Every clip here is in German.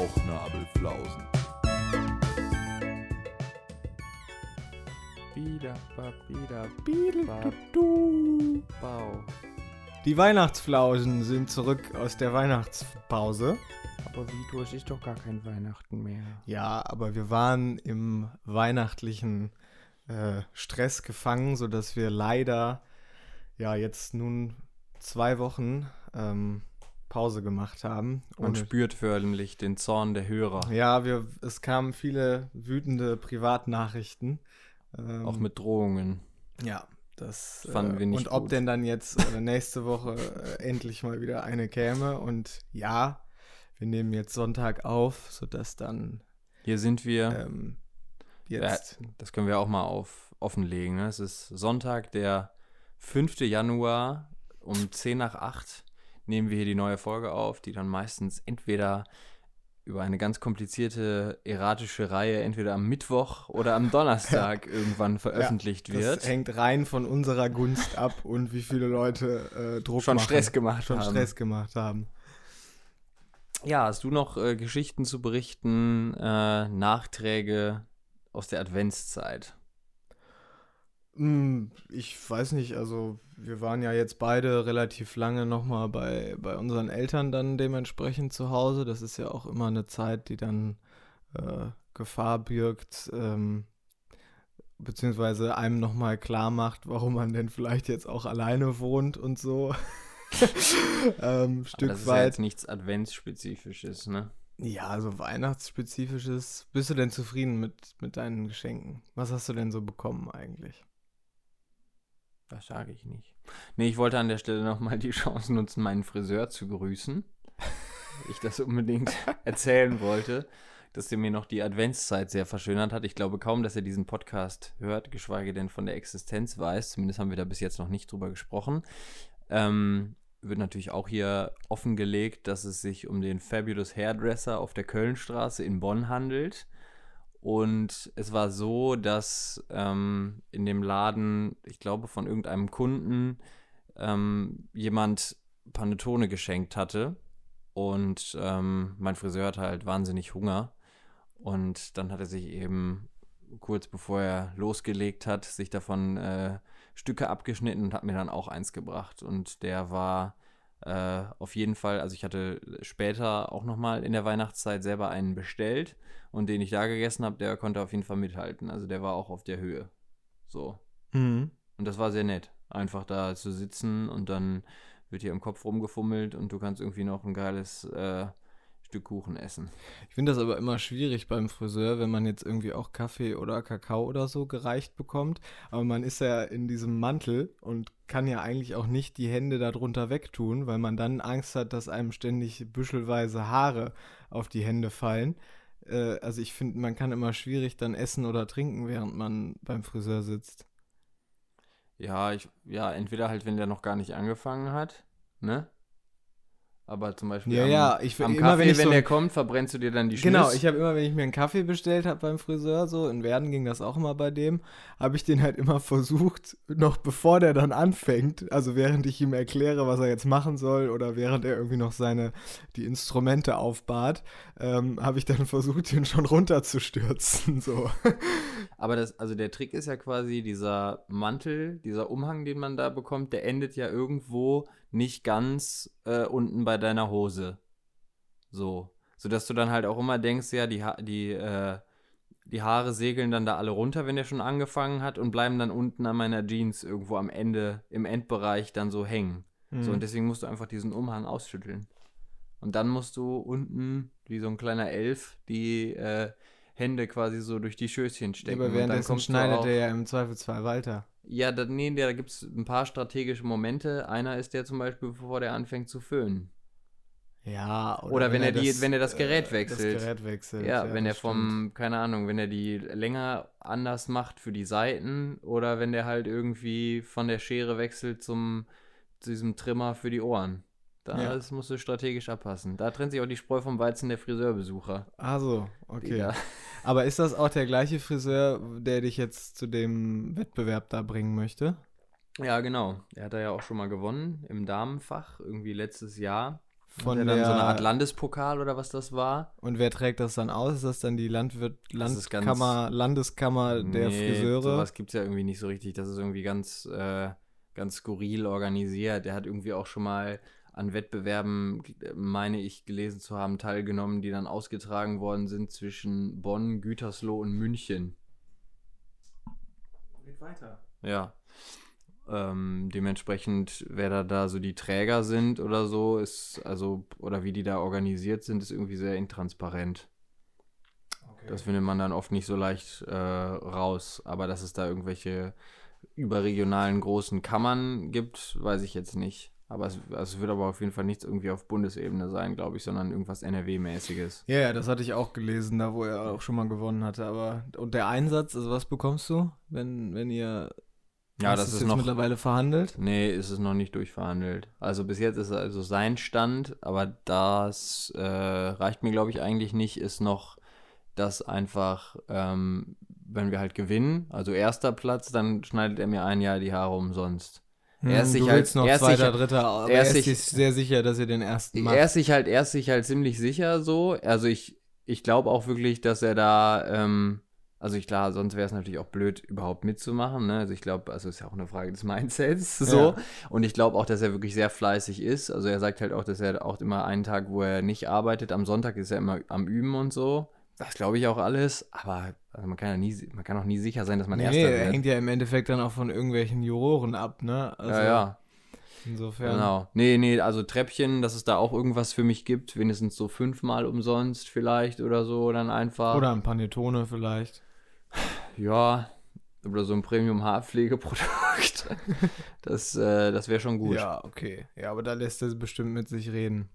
Bauchnabelflausen. Wieder, wieder, Du. Bau. Die Weihnachtsflausen sind zurück aus der Weihnachtspause. Aber Vito, es ist doch gar kein Weihnachten mehr. Ja, aber wir waren im weihnachtlichen äh, Stress gefangen, sodass wir leider ja jetzt nun zwei Wochen ähm, Pause gemacht haben. Man spürt förmlich den Zorn der Hörer. ja, wir, es kamen viele wütende Privatnachrichten. Ähm, Auch mit Drohungen. Ja, das Fanden äh, wir nicht Und ob gut. denn dann jetzt äh, nächste Woche äh, endlich mal wieder eine käme. Und ja, wir nehmen jetzt Sonntag auf, sodass dann Hier sind wir. ähm, jetzt. Das können wir auch mal auf, offenlegen. Ne? Es ist Sonntag, der 5. Januar um 10 nach 8 nehmen wir hier die neue Folge auf, die dann meistens entweder über eine ganz komplizierte erratische Reihe entweder am Mittwoch oder am Donnerstag irgendwann veröffentlicht das wird. hängt rein von unserer Gunst ab und wie viele Leute äh, Druck Schon machen, Stress gemacht schon haben. Stress gemacht haben. Ja, hast du noch äh, Geschichten zu berichten, äh, Nachträge aus der Adventszeit? Hm, Ich weiß nicht, also wir waren ja jetzt beide relativ lange nochmal bei, bei unseren Eltern dann dementsprechend zu Hause. Das ist ja auch immer eine Zeit, die dann äh, Gefahr birgt, ähm, beziehungsweise einem nochmal klar macht, warum man denn vielleicht jetzt auch alleine wohnt und so. ähm, Stück das ist ja weit. jetzt nichts Adventsspezifisches, ne? Ja, also weihnachtsspezifisches. Bist du denn zufrieden mit, mit deinen Geschenken? Was hast du denn so bekommen eigentlich? Das sage ich nicht. Nee, ich wollte an der Stelle nochmal die Chance nutzen, meinen Friseur zu grüßen. ich das unbedingt erzählen wollte, dass der mir noch die Adventszeit sehr verschönert hat. Ich glaube kaum, dass er diesen Podcast hört, geschweige denn von der Existenz weiß. Zumindest haben wir da bis jetzt noch nicht drüber gesprochen. Ähm, wird natürlich auch hier offengelegt, dass es sich um den Fabulous Hairdresser auf der Kölnstraße in Bonn handelt. Und es war so, dass ähm, in dem Laden, ich glaube, von irgendeinem Kunden ähm, jemand Panettone geschenkt hatte. Und ähm, mein Friseur hatte halt wahnsinnig Hunger. Und dann hat er sich eben kurz bevor er losgelegt hat, sich davon äh, Stücke abgeschnitten und hat mir dann auch eins gebracht. Und der war äh, auf jeden Fall, also ich hatte später auch nochmal in der Weihnachtszeit selber einen bestellt und den ich da gegessen habe, der konnte auf jeden Fall mithalten. Also der war auch auf der Höhe. So. Mhm. Und das war sehr nett. Einfach da zu sitzen und dann wird hier im Kopf rumgefummelt und du kannst irgendwie noch ein geiles äh, Stück Kuchen essen. Ich finde das aber immer schwierig beim Friseur, wenn man jetzt irgendwie auch Kaffee oder Kakao oder so gereicht bekommt. Aber man ist ja in diesem Mantel und kann ja eigentlich auch nicht die Hände darunter wegtun, weil man dann Angst hat, dass einem ständig büschelweise Haare auf die Hände fallen. Äh, also ich finde, man kann immer schwierig dann essen oder trinken, während man beim Friseur sitzt. Ja, ich, ja, entweder halt, wenn der noch gar nicht angefangen hat, ne? Aber zum Beispiel Ja, am, ja, ich am Kaffee, wenn wenn der kommt, verbrennst du dir dann die Schnüsse. Genau, ich habe immer, wenn ich mir einen Kaffee bestellt habe beim Friseur, so in Werden ging das auch immer bei dem, habe ich den halt immer versucht, noch bevor der dann anfängt, also während ich ihm erkläre, was er jetzt machen soll oder während er irgendwie noch seine, die Instrumente aufbahrt, ähm, habe ich dann versucht, ihn schon runterzustürzen, so. Aber das, also der Trick ist ja quasi dieser Mantel, dieser Umhang, den man da bekommt, der endet ja irgendwo nicht ganz äh, unten bei deiner Hose. So. Sodass du dann halt auch immer denkst, ja, die, ha die, äh, die Haare segeln dann da alle runter, wenn der schon angefangen hat und bleiben dann unten an meiner Jeans irgendwo am Ende, im Endbereich dann so hängen. So, und deswegen musst du einfach diesen Umhang ausschütteln. Und dann musst du unten, wie so ein kleiner Elf, die äh, Hände quasi so durch die Schößchen stecken. Aber währenddessen schneidet er ja im Zweifelsfall weiter. Ja, da, nee, da gibt es ein paar strategische Momente. Einer ist der zum Beispiel, bevor der anfängt zu föhnen. Ja, Oder wenn er die- wenn er das Gerät wechselt. Das Gerät wechselt. Ja, wenn er das vom, keine Ahnung, wenn er die länger anders macht für die Seiten oder wenn der halt irgendwie von der Schere wechselt zum zu diesem Trimmer für die Ohren. Da Ja. das musst du strategisch abpassen. Da trennt sich auch die Spreu vom Weizen der Friseurbesucher. Ah so, okay. Aber ist das auch der gleiche Friseur, der dich jetzt zu dem Wettbewerb da bringen möchte? Ja, genau. Er hat da ja auch schon mal gewonnen im Damenfach, irgendwie letztes Jahr. von er der dann so eine Art Landespokal oder was das war? Und wer trägt das dann aus? Ist das dann die Landwirt ist ganz- Landkammer Landeskammer der Nee, Friseure? Sowas gibt es ja irgendwie nicht so richtig. Das ist irgendwie ganz, äh, ganz skurril organisiert. Der hat irgendwie auch schon mal an Wettbewerben, meine ich, gelesen zu haben, teilgenommen, die dann ausgetragen worden sind zwischen Bonn, Gütersloh und München. Geht weiter. Ja. Ähm, dementsprechend, wer da, da so die Träger sind oder so, ist, also, oder wie die da organisiert sind, ist irgendwie sehr intransparent. Okay. Das findet man dann oft nicht so leicht äh, raus. Aber dass es da irgendwelche überregionalen großen Kammern gibt, weiß ich jetzt nicht. Aber es, also es wird aber auf jeden Fall nichts irgendwie auf Bundesebene sein, glaube ich, sondern irgendwas NRW-mäßiges. Ja, ja, das hatte ich auch gelesen, da wo er auch schon mal gewonnen hatte. Aber und der Einsatz, also was bekommst du, wenn, wenn ihr Ja, das es ist jetzt noch. mittlerweile verhandelt? Nee, ist es noch nicht durchverhandelt. Also bis jetzt ist also sein Stand, aber das äh, reicht mir, glaube ich, eigentlich nicht, ist noch, dass einfach, ähm, wenn wir halt gewinnen, also erster Platz, dann schneidet er mir ein Jahr die Haare umsonst. Er ist Hm, sich du halt- noch er ist zweiter, sich- dritter, aber er er ist sich- sehr sicher, dass ihr den ersten macht. Er ist sich halt, er ist sich halt ziemlich sicher so. Also ich, ich glaube auch wirklich, dass er da, ähm, also ich klar, sonst wäre es natürlich auch blöd, überhaupt mitzumachen. Ne? Also ich glaube, also ist ja auch eine Frage des Mindsets so. Ja. Und ich glaube auch, dass er wirklich sehr fleißig ist. Also er sagt halt auch, dass er auch immer einen Tag, wo er nicht arbeitet, am Sonntag ist er immer am Üben und so. Das glaube ich auch alles, aber also man kann ja nie, man kann auch nie sicher sein, dass man nee, Erster er wird. hängt ja im Endeffekt dann auch von irgendwelchen Juroren ab, ne? Also ja, ja. Insofern. Genau. Nee, nee, also Treppchen, dass es da auch irgendwas für mich gibt, wenigstens so fünfmal umsonst vielleicht oder so, dann einfach. Oder ein Panettone vielleicht. Ja, oder so ein Premium-Haarpflegeprodukt. das äh, das wäre schon gut. Ja, okay. Ja, aber da lässt er bestimmt mit sich reden.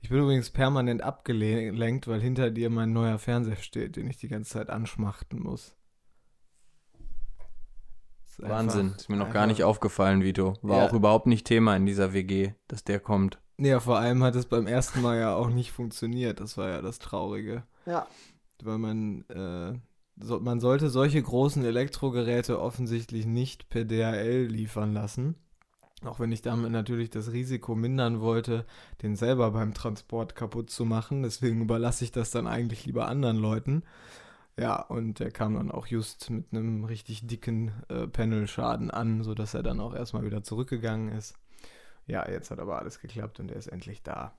Ich bin übrigens permanent abgelenkt, weil hinter dir mein neuer Fernseher steht, den ich die ganze Zeit anschmachten muss. Ist Wahnsinn. einfach- ist mir noch gar nicht aufgefallen, Vito. War Ja. auch überhaupt nicht Thema in dieser WG, dass der kommt. Ja, vor allem hat es beim ersten Mal ja auch nicht funktioniert. Das war ja das Traurige. Ja. Weil man, äh, so, man sollte solche großen Elektrogeräte offensichtlich nicht per DHL liefern lassen. Auch wenn ich damit natürlich das Risiko mindern wollte, den selber beim Transport kaputt zu machen. Deswegen überlasse ich das dann eigentlich lieber anderen Leuten. Ja, und der kam dann auch just mit einem richtig dicken äh, Panelschaden an, sodass er dann auch erstmal wieder zurückgegangen ist. Ja, jetzt hat aber alles geklappt und er ist endlich da.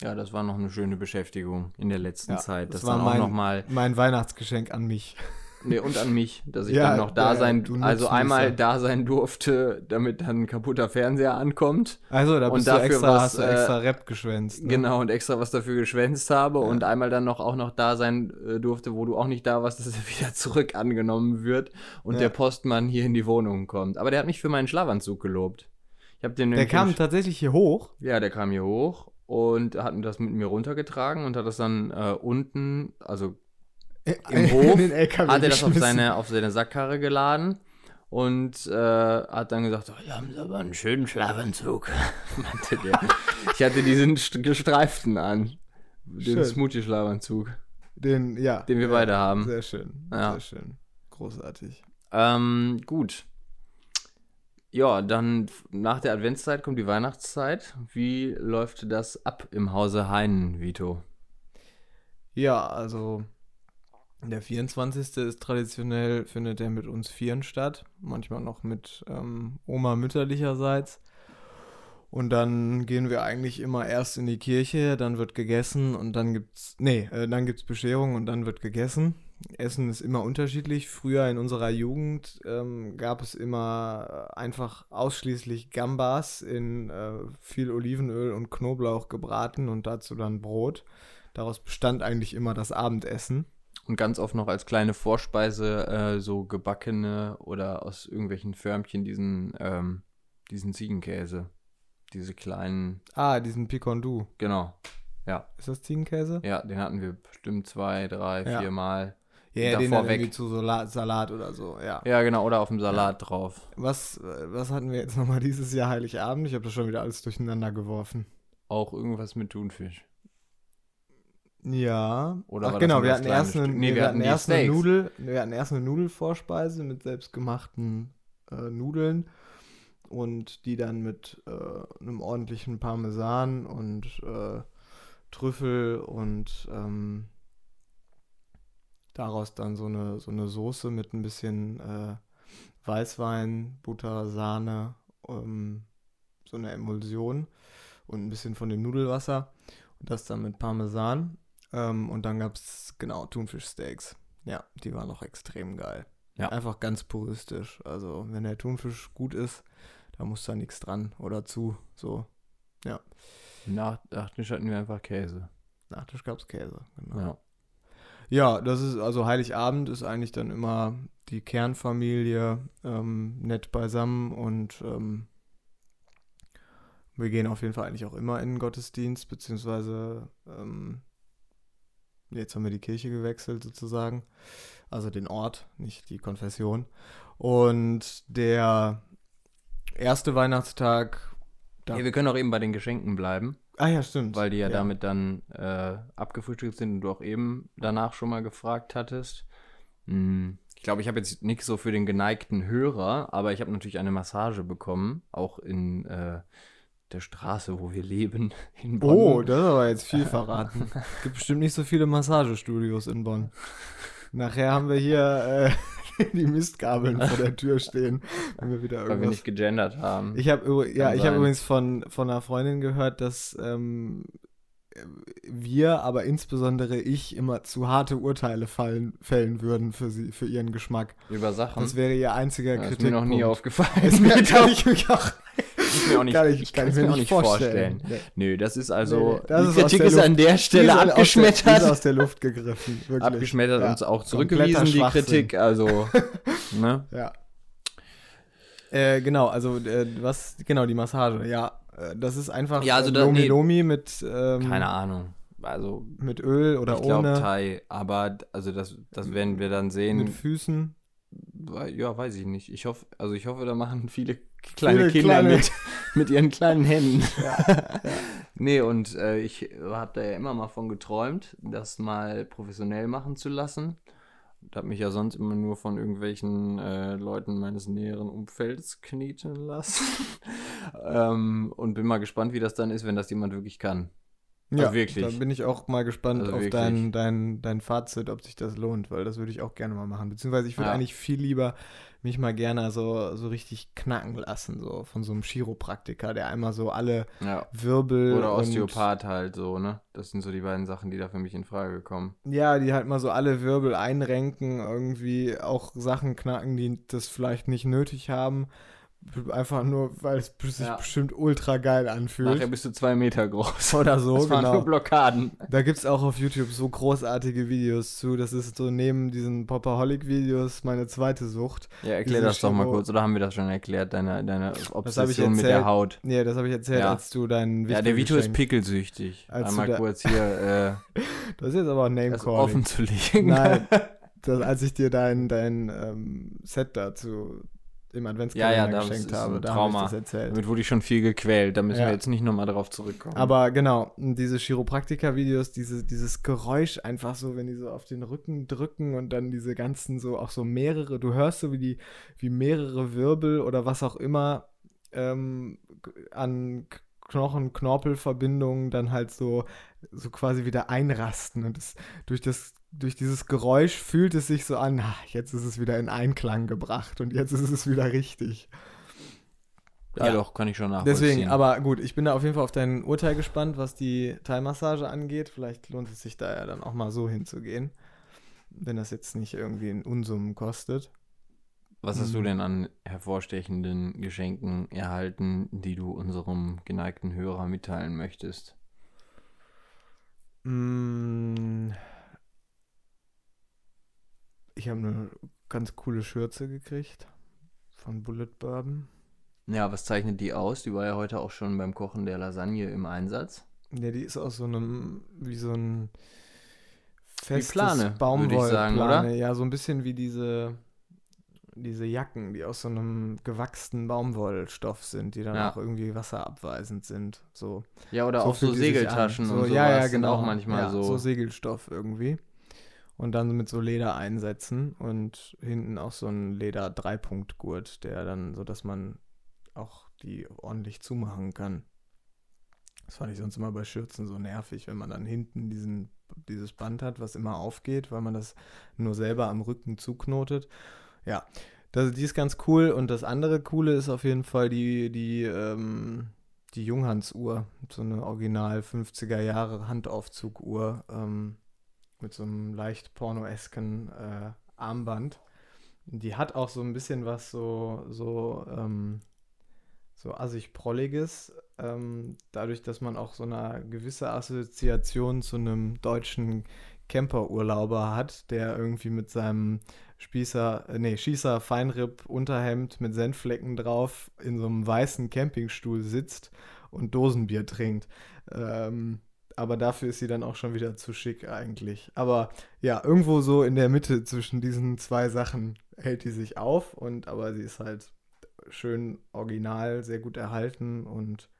Ja, das war noch eine schöne Beschäftigung in der letzten Ja, Zeit. das Das war dann auch mein- noch mal Mein Weihnachtsgeschenk an mich. Nee, und an mich, dass ich Ja, dann noch da ja, sein, also einmal da sein durfte, damit dann ein kaputter Fernseher ankommt. Also, da Und bist dafür du extra, was, hast du äh, extra Rap geschwänzt. Ne? Genau, und extra was dafür geschwänzt habe Ja. und einmal dann noch auch noch da sein äh, durfte, wo du auch nicht da warst, dass er wieder zurück angenommen wird und der Postmann hier in die Wohnung kommt. Aber der hat mich für meinen Schlafanzug gelobt. Ich habe den Der kam tatsächlich hier hoch. ja, der kam hier hoch und hat das mit mir runtergetragen und hat das dann äh, unten, also Im Hof den LKW hat er das auf seine, auf seine Sackkarre geladen und äh, hat dann gesagt, oh, hier haben aber einen schönen Schlafanzug, meinte der. ich hatte diesen st- gestreiften an, den. Smoothie-Schlafanzug, Den, ja. den wir ja, beide haben. Sehr schön. Ja. Sehr schön. Großartig. Ähm, gut. Ja, dann nach der Adventszeit kommt die Weihnachtszeit. Wie läuft das ab im Hause Heinen, Vito? Ja, also der 24. ist traditionell, findet er mit uns Vieren statt. Manchmal noch mit ähm, Oma mütterlicherseits. Und dann gehen wir eigentlich immer erst in die Kirche, dann wird gegessen und dann gibt's, nee, äh, dann gibt's Bescherung und dann wird gegessen. Essen ist immer unterschiedlich. Früher in unserer Jugend ähm, gab es immer äh, einfach ausschließlich Gambas in äh, viel Olivenöl und Knoblauch gebraten und dazu dann Brot. Daraus bestand eigentlich immer das Abendessen. Und ganz oft noch als kleine Vorspeise äh, so gebackene oder aus irgendwelchen Förmchen diesen, ähm, diesen Ziegenkäse. Diese kleinen, Ah, diesen Picondu. genau. Ja, Ist das Ziegenkäse? ja, den hatten wir bestimmt zwei, drei, Ja. vier Mal. Ja, Davor den dann weg. zu Salat, Salat oder so, ja. Ja, genau, oder auf dem Salat drauf. Was, äh, was hatten wir jetzt nochmal dieses Jahr Heiligabend? Ich habe das schon wieder alles durcheinander geworfen. Auch irgendwas mit Thunfisch. Ja. Oder Ach genau, wir hatten, erst eine, nee, wir hatten die erst eine. Nudel, wir hatten erst eine Nudelvorspeise mit selbstgemachten äh, Nudeln. und die dann mit äh, einem ordentlichen Parmesan und äh, Trüffel und ähm, daraus dann so eine, so eine Soße mit ein bisschen äh, Weißwein, Butter, Sahne, ähm, so eine Emulsion und ein bisschen von dem Nudelwasser und das dann mit Parmesan. Ähm, und dann gab es, genau, Thunfischsteaks. Ja, die waren auch extrem geil. Ja. Einfach ganz puristisch. Also, wenn der Thunfisch gut ist, da muss da nichts dran oder zu. So, Nach Nachtisch hatten wir einfach Käse. Nachtisch gab es Käse. Genau. Ja. Ja, das ist, also Heiligabend ist eigentlich dann immer die Kernfamilie ähm, nett beisammen und ähm, wir gehen auf jeden Fall eigentlich auch immer in den Gottesdienst, beziehungsweise ähm, jetzt haben wir die Kirche gewechselt sozusagen, also den Ort, nicht die Konfession. Und der erste Weihnachtstag, Hey, wir können auch eben bei den Geschenken bleiben, ah ja, stimmt. weil die ja, damit dann äh, abgefrühstückt sind und du auch eben danach schon mal gefragt hattest. Hm, Ich glaube, ich habe jetzt nichts so für den geneigten Hörer, aber ich habe natürlich eine Massage bekommen, auch in äh, der Straße, wo wir leben, in Bonn. Oh, das ist aber jetzt viel verraten. Gibt bestimmt nicht so viele Massagestudios in Bonn. Nachher haben wir hier äh, die Mistgabeln vor der Tür stehen, wenn wir wieder weil wir irgendwas. nicht gegendert haben. Ich habe ja, ich habe übrigens von, von einer Freundin gehört, dass ähm, wir, aber insbesondere ich, immer zu harte Urteile fallen, fällen würden für sie, für ihren Geschmack. Über Sachen. Das wäre ihr einziger Ja, ist Kritikpunkt. mir noch nie aufgefallen. Ist mir, ich mich auch, Ist mir auch nicht, kann ich, ich kann ich mir mir auch nicht vorstellen. vorstellen. Nee. Nö, das ist also, nee, das die ist Kritik ist an der Die ist Stelle aus der- Die ist abgeschmettert. aus der Luft gegriffen. Wirklich. abgeschmettert Ja. und auch zurückgewiesen, die. Kritik. Also, ne? Ja. Äh, genau, also äh, was, genau, die Massage, ja. Äh, das ist einfach Ja, also äh, da- Lomi nee. Lomi mit, ähm, Keine Ahnung. Also, mit Öl oder ich glaube ohne, Thai, aber also das, das werden wir dann mit sehen. Füßen. Ja, weiß ich nicht. Ich hoffe, also ich hoffe, da machen viele kleine Viele Kinder kleine- mit, mit ihren kleinen Händen. Nee, und äh, ich habe da ja immer mal von geträumt, das mal professionell machen zu lassen. Und habe mich ja sonst immer nur von irgendwelchen äh, Leuten meines näheren Umfelds kneten lassen. ähm, und bin mal gespannt, wie das dann ist, wenn das jemand wirklich kann. Also Ja, wirklich. Da bin ich auch mal gespannt Also auf dein, dein, dein Fazit, ob sich das lohnt, weil das würde ich auch gerne mal machen. Beziehungsweise ich würde Ja. eigentlich viel lieber mich mal gerne so, so richtig knacken lassen, so von so einem Chiropraktiker, der einmal so alle Ja. Wirbel Oder Osteopath halt so, ne? Das sind so die beiden Sachen, die da für mich in Frage kommen. Ja, die halt mal so alle Wirbel einrenken, irgendwie auch Sachen knacken, die das vielleicht nicht nötig haben. Einfach nur, weil es sich Ja. bestimmt ultra geil anfühlt. Nachher bist du zwei Meter groß. Oder so, das waren genau. nur Blockaden. Da gibt es auch auf YouTube so großartige Videos zu. Das ist so neben diesen Popaholic-Videos meine zweite Sucht. Ja, erklär Diese das doch mal kurz. Oder haben wir das schon erklärt, deine, deine Obsession mit der. Haut? Nee, das habe ich erzählt, Ja. als du deinen Ja, der Vito ist pickelsüchtig. Als Einmal kurz hier äh, Das ist jetzt aber Name-Calling. offen zu legen. Nein, das, als ich dir dein, dein ähm, Set dazu im Adventskalender Ja, ja, geschenkt habe, da habe ich das erzählt. Damit wurde ich schon viel gequält. Da müssen Ja. wir jetzt nicht nochmal drauf zurückkommen. Aber genau, diese Chiropraktiker-Videos, diese, dieses Geräusch einfach so, wenn die so auf den Rücken drücken und dann diese ganzen so, auch so mehrere, du hörst so wie die, wie mehrere Wirbel oder was auch immer ähm, an K- Knochen, Knorpelverbindungen dann halt so, so quasi wieder einrasten und das, durch das durch dieses Geräusch fühlt es sich so an, ah, jetzt ist es wieder in Einklang gebracht und jetzt ist es wieder richtig. ja, ja. doch, kann ich schon nachvollziehen. Deswegen, aber gut, ich bin da auf jeden Fall auf dein Urteil gespannt, was die Thai-Massage angeht. Vielleicht lohnt es sich da ja dann auch mal so hinzugehen, wenn das jetzt nicht irgendwie in Unsummen kostet. Was hast du Mhm. denn an hervorstechenden Geschenken erhalten, die du unserem geneigten Hörer mitteilen möchtest? Mm, Ich habe eine ganz coole Schürze gekriegt von Bullet Bourbon. Ja, was zeichnet die aus? Die war ja heute auch schon beim Kochen der Lasagne im Einsatz. Ja, die ist aus so einem, wie so ein festes Plane, ich Baumwollplane. sagen, oder? Ja, so ein bisschen wie diese, diese Jacken, die aus so einem gewachsenen Baumwollstoff sind, die dann Ja. auch irgendwie wasserabweisend sind. So, Ja, oder so auch so Segeltaschen und so, sowas ja, ja, sind genau. auch manchmal ja, so. so Segelstoff irgendwie. Und dann mit so Leder einsetzen und hinten auch so ein Leder-Dreipunktgurt, der dann so, dass man auch die ordentlich zumachen kann. Das fand ich sonst immer bei Schürzen so nervig, wenn man dann hinten diesen, dieses Band hat, was immer aufgeht, weil man das nur selber am Rücken zuknotet. Ja, das, die ist ganz cool. Und das andere Coole ist auf jeden Fall die, die, ähm, die Junghans-Uhr. So eine original 50er Jahre Handaufzug-Uhr ähm, mit so einem leicht pornoesken äh, Armband. Die hat auch so ein bisschen was so, so, ähm, so assig-prolliges. Ähm, dadurch, dass man auch so eine gewisse Assoziation zu einem deutschen Camperurlauber hat, der irgendwie mit seinem Spießer, äh, nee, Schießer Feinripp Unterhemd mit Senfflecken drauf in so einem weißen Campingstuhl sitzt und Dosenbier trinkt. Ähm, aber dafür ist sie dann auch schon wieder zu schick eigentlich. Aber ja, irgendwo so in der Mitte zwischen diesen zwei Sachen hält die sich auf und aber sie ist halt schön original, sehr gut erhalten und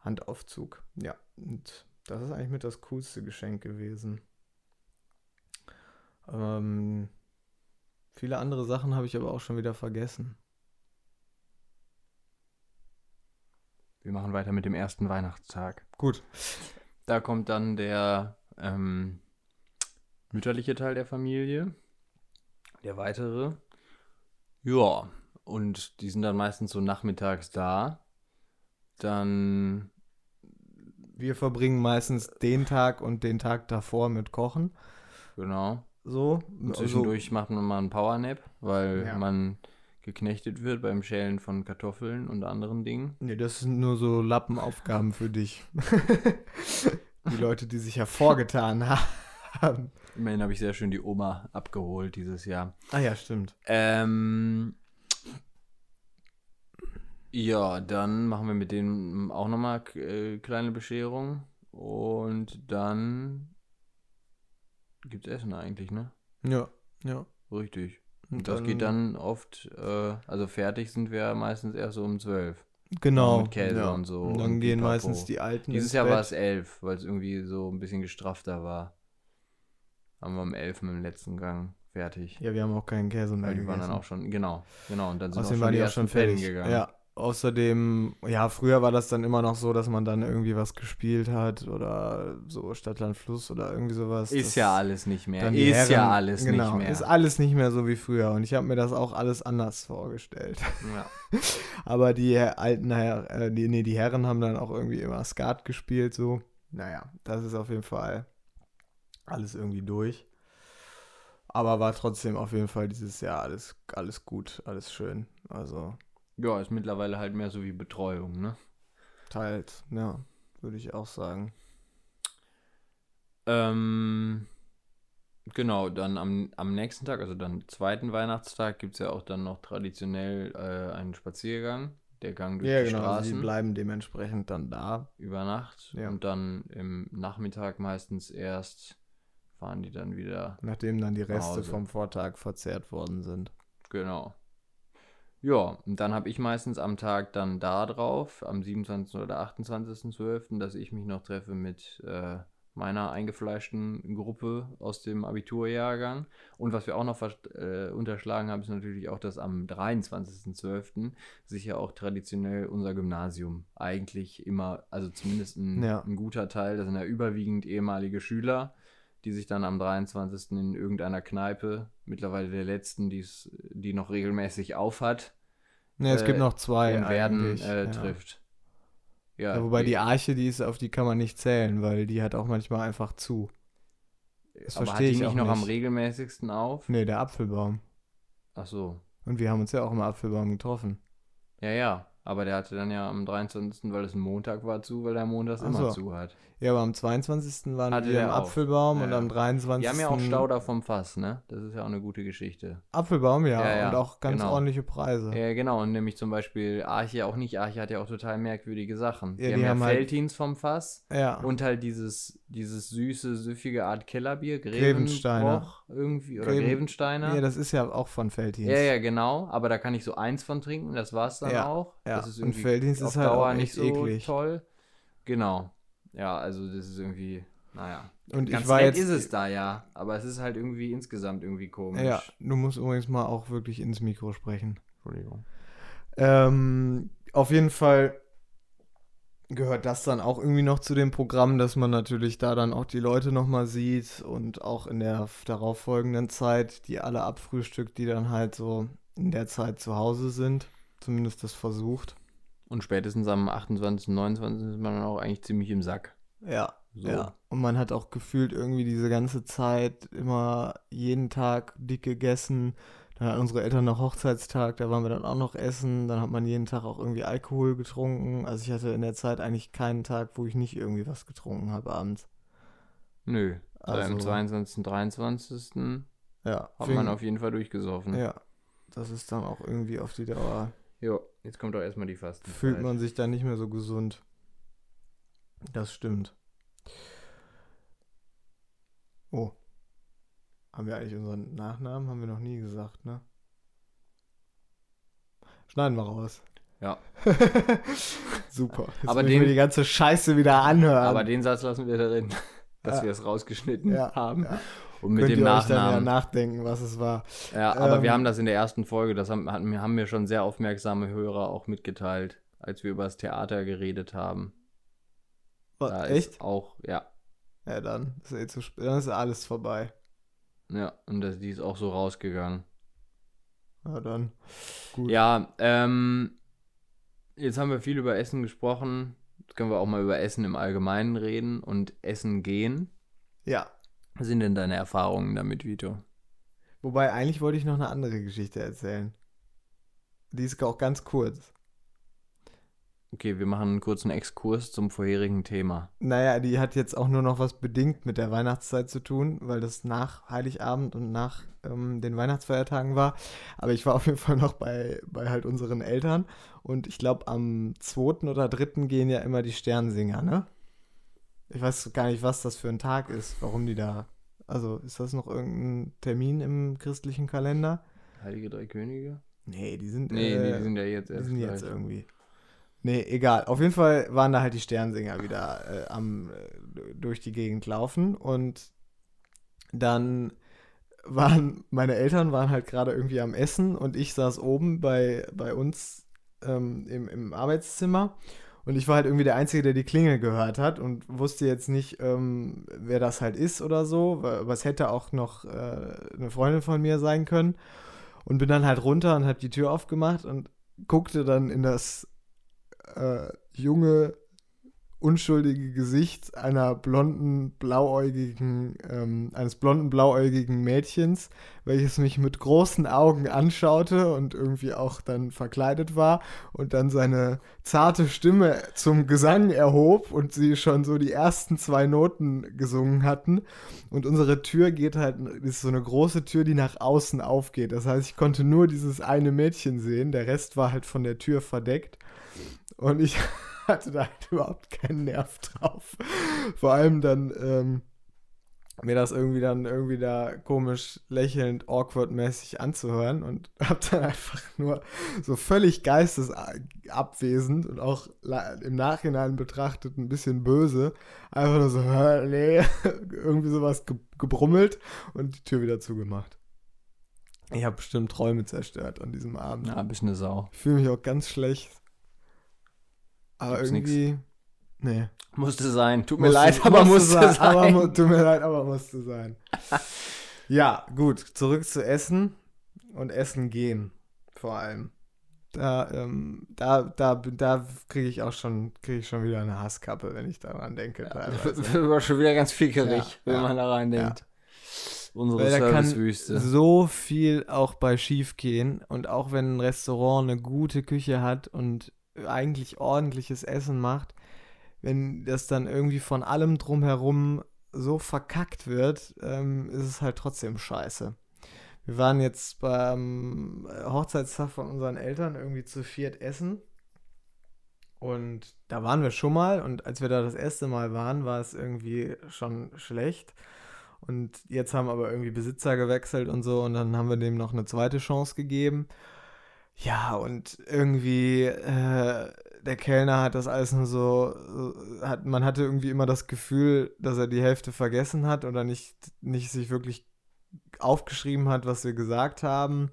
Handaufzug. Ja, und das ist eigentlich mit das coolste Geschenk gewesen. Ähm, viele andere Sachen habe ich aber auch schon wieder vergessen. Wir machen weiter mit dem ersten Weihnachtstag. Gut. Da kommt dann der ähm, mütterliche Teil der Familie, der weitere. Ja, und die sind dann meistens so nachmittags da. Dann. Wir verbringen meistens den Tag und den Tag davor mit Kochen. Genau. So. Und zwischendurch also, macht man mal einen Powernap, weil Ja. man geknechtet wird beim Schälen von Kartoffeln und anderen Dingen. nee, das sind nur so Lappenaufgaben für dich. die Leute, die sich hervorgetan haben. Immerhin habe ich sehr schön die Oma abgeholt dieses Jahr. Ah ja, stimmt. Ähm, ja, dann machen wir mit denen auch nochmal äh, kleine Bescherung. Und dann gibt's Essen eigentlich, ne? Ja, ja. Richtig. Und das geht dann oft, äh, also fertig sind wir meistens erst so um 12. Genau. mit Käse ja. und so Und dann und gehen Pipapo. meistens die Alten. Dieses ins Jahr Bett. war es 11, weil es irgendwie so ein bisschen gestrafter war. Haben wir um 11 mit dem letzten Gang fertig. Ja, wir haben auch keinen Käse mehr Weil die waren dann auch schon, genau, genau. Und dann sind Außerdem auch schon die die auch schon fertig. gegangen. Ja, außerdem, ja, früher war das dann immer noch so, dass man dann irgendwie was gespielt hat oder so Stadtland Fluss oder irgendwie sowas. Ist ja alles nicht mehr. Ist ja Herren- alles genau, nicht mehr. Ist alles nicht mehr so wie früher und ich habe mir das auch alles anders vorgestellt. ja. Aber die alten Her äh, die, nee, die Herren haben dann auch irgendwie immer Skat gespielt, so. Naja, das ist auf jeden Fall alles irgendwie durch. Aber war trotzdem auf jeden Fall dieses Jahr alles, alles gut, alles schön. Also ja, ist mittlerweile halt mehr so wie Betreuung, ne? teils, ja, würde ich auch sagen. Ähm, genau, dann am, am nächsten Tag, also dann zweiten Weihnachtstag, gibt es ja auch dann noch traditionell äh, einen Spaziergang, der Gang durch Ja, die genau, also Straßen bleiben dementsprechend dann da. über Nacht. Ja. Und dann im Nachmittag meistens erst fahren die dann wieder Nachdem dann die Reste vom Vortag verzehrt worden sind. Genau. Ja, und dann habe ich meistens am Tag dann da drauf, am 27. oder 28.12., dass ich mich noch treffe mit äh, meiner eingefleischten Gruppe aus dem Abiturjahrgang. Und was wir auch noch äh, unterschlagen haben, ist natürlich auch, dass am 23.12. sich ja auch traditionell unser Gymnasium eigentlich immer, also zumindest ein, Ja. ein guter Teil, das sind ja überwiegend ehemalige Schüler, die sich dann am 23. in irgendeiner Kneipe, mittlerweile der letzten, die's, die noch regelmäßig aufhat, Ne, es Äh, gibt noch zwei in Werden äh, ja. trifft. Ja, Ja, wobei die- die Arche, die ist, auf die kann man nicht zählen, weil die hat auch manchmal einfach zu. das aber hat verstehe die ich nicht noch am nicht. regelmäßigsten auf? Ne, der Apfelbaum. Ach so. Und wir haben uns ja auch im Apfelbaum getroffen. Ja, ja. Aber der hatte dann ja am 23., weil es ein Montag war, zu, weil er montags Ach immer so. zu hat. Ja, aber am 22. waren Hatte wir der im. Apfelbaum Ja, und ja. am 23. Die haben ja auch Stauder vom Fass, ne? Das ist ja auch eine gute Geschichte. Apfelbaum, ja, Ja, und auch ganz genau. ordentliche Preise. Ja, genau. Und nämlich zum Beispiel Arche auch nicht. Arche hat ja auch total merkwürdige Sachen. Ja, die, die haben haben ja halt- Feltins vom Fass. Ja. Und halt dieses, dieses süße, süffige Art Kellerbier, Grevensteiner. Irgendwie, oder Greven- Grevensteiner. ja, das ist ja auch von Felddienst. Ja, ja, genau. Aber da kann ich so eins von trinken, das war's dann Ja, auch. ja. Das ist Und Felddienst auf ist halt Dauer nicht so eklig. toll. Genau. Ja, also das ist irgendwie, naja. Und Ganz ich war nett jetzt. ist es da ja, aber es ist halt irgendwie insgesamt irgendwie komisch. Ja, du musst übrigens mal auch wirklich ins Mikro sprechen. Entschuldigung. Ähm, auf jeden Fall gehört das dann auch irgendwie noch zu dem Programm, dass man natürlich da dann auch die Leute nochmal sieht und auch in der darauffolgenden Zeit die alle abfrühstückt, die dann halt so in der Zeit zu Hause sind. Zumindest das versucht. Und spätestens am 28., 29. ist man dann auch eigentlich ziemlich im Sack. Ja, So. ja. Und man hat auch gefühlt irgendwie diese ganze Zeit immer jeden Tag dick gegessen. Dann hatten unsere Eltern noch Hochzeitstag, da waren wir dann auch noch essen. Dann hat man jeden Tag auch irgendwie Alkohol getrunken. Also ich hatte in der Zeit eigentlich keinen Tag, wo ich nicht irgendwie was getrunken habe abends. Nö. Also, am Also- 22., 23. Ja, hat man auf jeden Fall durchgesoffen. Ja, das ist dann auch irgendwie auf die Dauer. Jo, jetzt kommt doch erstmal die Fasten. Fühlt man sich dann nicht mehr so gesund. Das stimmt. Oh. Haben wir eigentlich unseren Nachnamen? Haben wir noch nie gesagt, ne? Schneiden wir raus. Ja. Super. Jetzt Aber den- die ganze Scheiße wieder anhören. Aber den Satz lassen wir drin, dass Ja. wir es rausgeschnitten Ja, haben. ja. Und mit dem ihr euch dann ja Nachnamen. nachdenken, was es war. Ja, aber wir Ähm, haben das in der ersten Folge, das haben, haben mir schon sehr aufmerksame Hörer auch mitgeteilt, als wir über das Theater geredet haben. Da Echt? auch, ja, Ja, dann ist eh zu spät. Dann ist alles vorbei. ja, und das, die ist auch so rausgegangen. Ja, dann. Gut. Ja, ähm, jetzt haben wir viel über Essen gesprochen. Jetzt können wir auch mal über Essen im Allgemeinen reden und Essen gehen. ja. Sind denn deine Erfahrungen damit, Vito? Wobei, eigentlich wollte ich noch eine andere Geschichte erzählen. Die ist auch ganz kurz. Okay, wir machen einen kurzen Exkurs zum vorherigen Thema. Naja, die hat jetzt auch nur noch was bedingt mit der Weihnachtszeit zu tun, weil das nach Heiligabend und nach ähm, den Weihnachtsfeiertagen war. Aber ich war auf jeden Fall noch bei, bei halt unseren Eltern. Und ich glaube, am 2. oder 3. gehen ja immer die Sternsinger, ne? Ich weiß gar nicht, was das für ein Tag ist, warum die da. Also, ist das noch irgendein Termin im christlichen Kalender? Heilige Drei Könige? Nee, die sind. Nee, äh, nee, die sind ja jetzt Die erst sind jetzt irgendwie. Nee, egal. Auf jeden Fall waren da halt die Sternsinger wieder äh, am äh, durch die Gegend laufen und dann waren meine Eltern waren halt gerade irgendwie am Essen und ich saß oben bei, bei uns ähm, im, im Arbeitszimmer und ich war halt irgendwie der Einzige, der die Klingel gehört hat und wusste jetzt nicht, ähm, wer das halt ist oder so, wa- aber es hätte auch noch äh, eine Freundin von mir sein können. Und bin dann halt runter und habe die Tür aufgemacht und guckte dann in das äh, junge, unschuldige Gesicht einer blonden, blauäugigen, ähm, eines blonden, blauäugigen Mädchens, welches mich mit großen Augen anschaute und irgendwie auch dann verkleidet war und dann seine zarte Stimme zum Gesang erhob und sie schon so die ersten zwei Noten gesungen hatten. Und unsere Tür geht halt, ist so eine große Tür, die nach außen aufgeht. Das heißt, ich konnte nur dieses eine Mädchen sehen, der Rest war halt von der Tür verdeckt. Und ich hatte da halt überhaupt keinen Nerv drauf. Vor allem dann ähm, mir das irgendwie dann irgendwie da komisch lächelnd, awkward-mäßig anzuhören und hab dann einfach nur so völlig geistesabwesend und auch im Nachhinein betrachtet ein bisschen böse, einfach nur so, "Hä, nee, irgendwie sowas ge gebrummelt und die Tür wieder zugemacht. Ich habe bestimmt Träume zerstört an diesem Abend. Na, bist eine Sau. Ich fühle mich auch ganz schlecht. Aber Gibt's nix. irgendwie. Nee. Musste sein. Tut mir Musste- leid, aber musste sein. Aber mu tut mir leid, aber musste sein. ja, gut. Zurück zu Essen und Essen gehen. Vor allem. Da, ähm, da, da, da kriege ich auch schon, kriege ich schon wieder eine Hasskappe, wenn ich daran denke. teilweise. War schon wieder ganz fickerig, Ja, wenn ja, man da rein denkt. Unsere Weil da kann so viel auch bei schief gehen. Und auch wenn ein Restaurant eine gute Küche hat und eigentlich ordentliches Essen macht, wenn das dann irgendwie von allem drumherum so verkackt wird, ähm, ist es halt trotzdem scheiße. Wir waren jetzt beim Hochzeitstag von unseren Eltern irgendwie zu viert essen. Und da waren wir schon mal. Und als wir da das erste Mal waren, war es irgendwie schon schlecht. Und jetzt haben aber irgendwie Besitzer gewechselt und so. Und dann haben wir dem noch eine zweite Chance gegeben. Ja, und irgendwie, äh, der Kellner hat das alles nur so, so- hat, man hatte irgendwie immer das Gefühl, dass er die Hälfte vergessen hat oder nicht, nicht sich wirklich aufgeschrieben hat, was wir gesagt haben.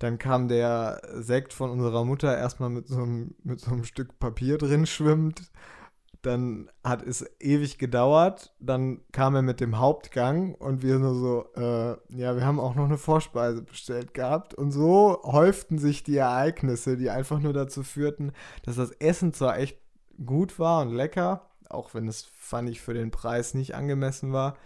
Dann kam der Sekt von unserer Mutter erstmal mit so einem, mit so einem Stück Papier drin schwimmt. Dann hat es ewig gedauert. Dann kam er mit dem Hauptgang und wir nur so, äh, ja, wir haben auch noch eine Vorspeise bestellt gehabt. Und so häuften sich die Ereignisse, die einfach nur dazu führten, dass das Essen zwar echt gut war und lecker, auch wenn es, fand ich, für den Preis nicht angemessen war.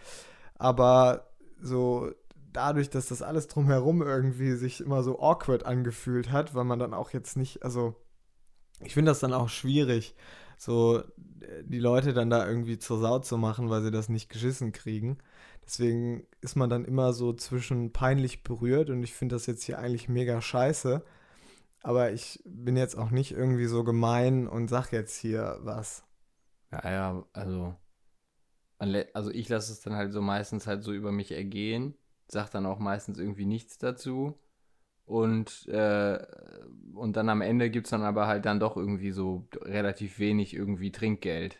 Aber so dadurch, dass das alles drumherum irgendwie sich immer so awkward angefühlt hat, weil man dann auch jetzt nicht, also ich finde das dann auch schwierig, so die Leute dann da irgendwie zur Sau zu machen, weil sie das nicht geschissen kriegen. Deswegen ist man dann immer so zwischen peinlich berührt und ich finde das jetzt hier eigentlich mega scheiße. Aber ich bin jetzt auch nicht irgendwie so gemein und sag jetzt hier was. Ja, ja, also. Also ich lasse es dann halt so meistens halt so über mich ergehen, sag dann auch meistens irgendwie nichts dazu. Und, äh, und dann am Ende gibt es dann aber halt dann doch irgendwie so relativ wenig irgendwie Trinkgeld.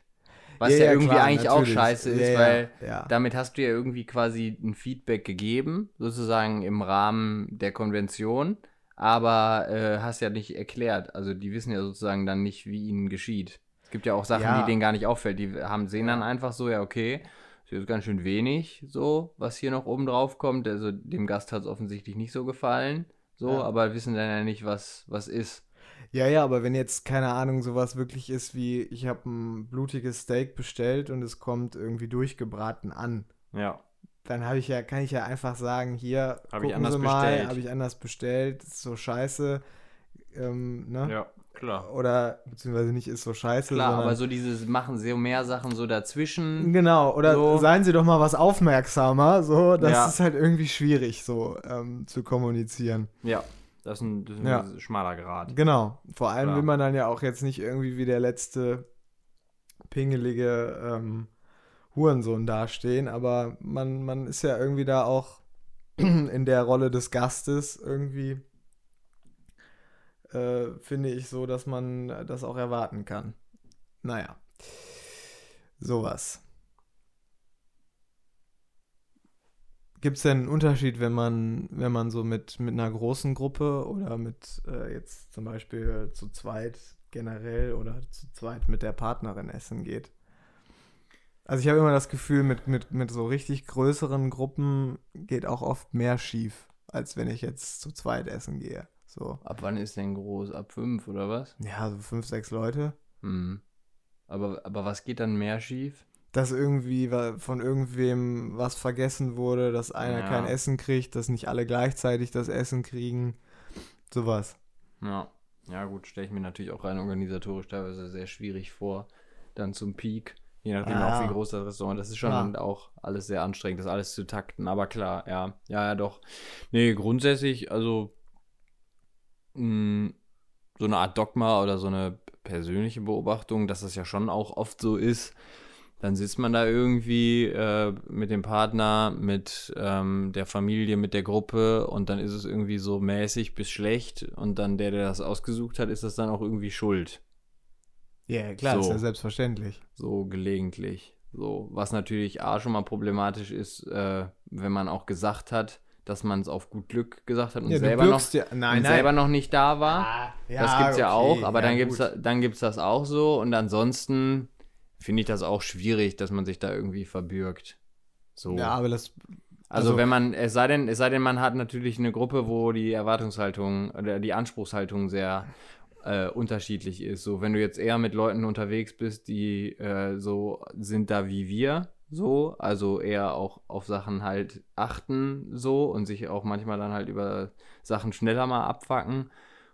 Was ja, ja, ja irgendwie klar, eigentlich natürlich. auch scheiße ist, ja, weil damit hast du ja irgendwie quasi ein Feedback gegeben, sozusagen im Rahmen der Konvention, aber äh, hast ja nicht erklärt. Also die wissen ja sozusagen dann nicht, wie ihnen geschieht. Es gibt ja auch Sachen, die denen gar nicht auffällt. Die haben, sehen dann einfach so, ja, okay, ist ganz schön wenig, so, was hier noch oben drauf kommt. Also dem Gast hat es offensichtlich nicht so gefallen. So, ja. aber wissen dann ja nicht, was, was ist. Ja, ja, aber wenn jetzt, keine Ahnung, sowas wirklich ist wie, ich habe ein blutiges Steak bestellt und es kommt irgendwie durchgebraten an. Ja. Dann habe ich ja, kann ich ja einfach sagen, hier, hab gucken Sie mal, habe ich anders bestellt, ist so scheiße. Ähm, ne? Ja. Klar. Oder beziehungsweise nicht ist so scheiße. Klar, aber so dieses machen sie mehr Sachen so dazwischen. Genau, oder so. seien sie doch mal was aufmerksamer. So, das ja. ist halt irgendwie schwierig, so ähm, zu kommunizieren. Ja, das ist ein, das ist ein ja. schmaler Grad. Genau. Vor allem Klar. will man dann ja auch jetzt nicht irgendwie wie der letzte pingelige ähm, Hurensohn dastehen, aber man, man ist ja irgendwie da auch in der Rolle des Gastes irgendwie äh, finde ich so, dass man das auch erwarten kann. Naja, sowas. Gibt es denn einen Unterschied, wenn man, wenn man so mit, mit einer großen Gruppe oder mit äh, jetzt zum Beispiel zu zweit generell oder zu zweit mit der Partnerin essen geht? Also ich habe immer das Gefühl, mit, mit, mit so richtig größeren Gruppen geht auch oft mehr schief, als wenn ich jetzt zu zweit essen gehe. So. Ab wann ist denn groß? Ab fünf oder was? Ja, so fünf, sechs Leute. Mhm. Aber, aber was geht dann mehr schief? Dass irgendwie von irgendwem was vergessen wurde, dass einer ja. kein Essen kriegt, dass nicht alle gleichzeitig das Essen kriegen. Sowas. Ja. Ja, gut, stelle ich mir natürlich auch rein organisatorisch teilweise sehr schwierig vor. Dann zum Peak. Je nachdem ja. auch, wie groß das Restaurant Das ist schon ja. auch alles sehr anstrengend, das alles zu takten. Aber klar, ja. Ja, ja, doch. Nee, grundsätzlich, also so eine Art Dogma oder so eine persönliche Beobachtung, dass das ja schon auch oft so ist. Dann sitzt man da irgendwie äh, mit dem Partner, mit ähm, der Familie, mit der Gruppe und dann ist es irgendwie so mäßig bis schlecht und dann der, der das ausgesucht hat, ist das dann auch irgendwie schuld. Ja, klar, so, ist ja selbstverständlich. So gelegentlich. So, was natürlich A schon mal problematisch ist, äh, wenn man auch gesagt hat, dass man es auf gut Glück gesagt hat und, ja, selber, noch, ja, nein, und nein. selber noch nicht da war. Ah, ja, das gibt es okay. ja auch, aber dann gibt es dann gibt's das auch so und ansonsten finde ich das auch schwierig, dass man sich da irgendwie verbürgt. So. Ja, aber das also, also, wenn man, es sei denn, es sei denn, man hat natürlich eine Gruppe, wo die Erwartungshaltung oder die Anspruchshaltung sehr äh, unterschiedlich ist. So, wenn du jetzt eher mit Leuten unterwegs bist, die äh, so sind da wie wir, so, also eher auch auf Sachen halt achten so und sich auch manchmal dann halt über Sachen schneller mal abfacken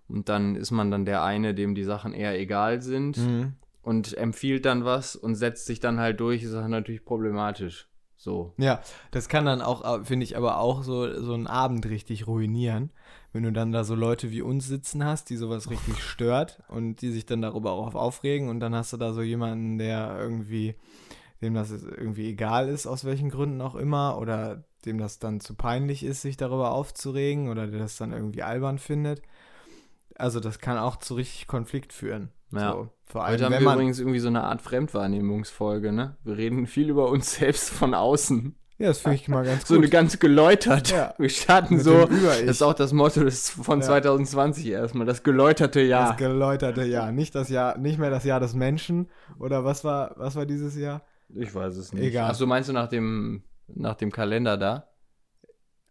und dann ist man dann der eine, dem die Sachen eher egal sind mhm. und empfiehlt dann was und setzt sich dann halt durch, ist das natürlich problematisch. So. Ja, das kann dann auch, äh, finde ich, aber auch so, so einen Abend richtig ruinieren, wenn du dann da so Leute wie uns sitzen hast, die sowas richtig stört und die sich dann darüber auch aufregen und dann hast du da so jemanden, der irgendwie dem das irgendwie egal ist, aus welchen Gründen auch immer, oder dem das dann zu peinlich ist, sich darüber aufzuregen, oder der das dann irgendwie albern findet. Also das kann auch zu richtig Konflikt führen. Ja. So, vor allem, Heute haben wir übrigens irgendwie so eine Art Fremdwahrnehmungsfolge, ne? Wir reden viel über uns selbst von außen. Ja, das finde ich mal ganz So eine gut. ganz geläutert. Ja. Wir starten Mit so. Das ist auch das Motto des, von Ja. 2020 erstmal. Das geläuterte Jahr. Das geläuterte Jahr. Nicht das Jahr, nicht mehr das Jahr des Menschen. Oder was war, was war dieses Jahr? Ich weiß es nicht. Egal. Achso, meinst du nach dem, nach dem Kalender da?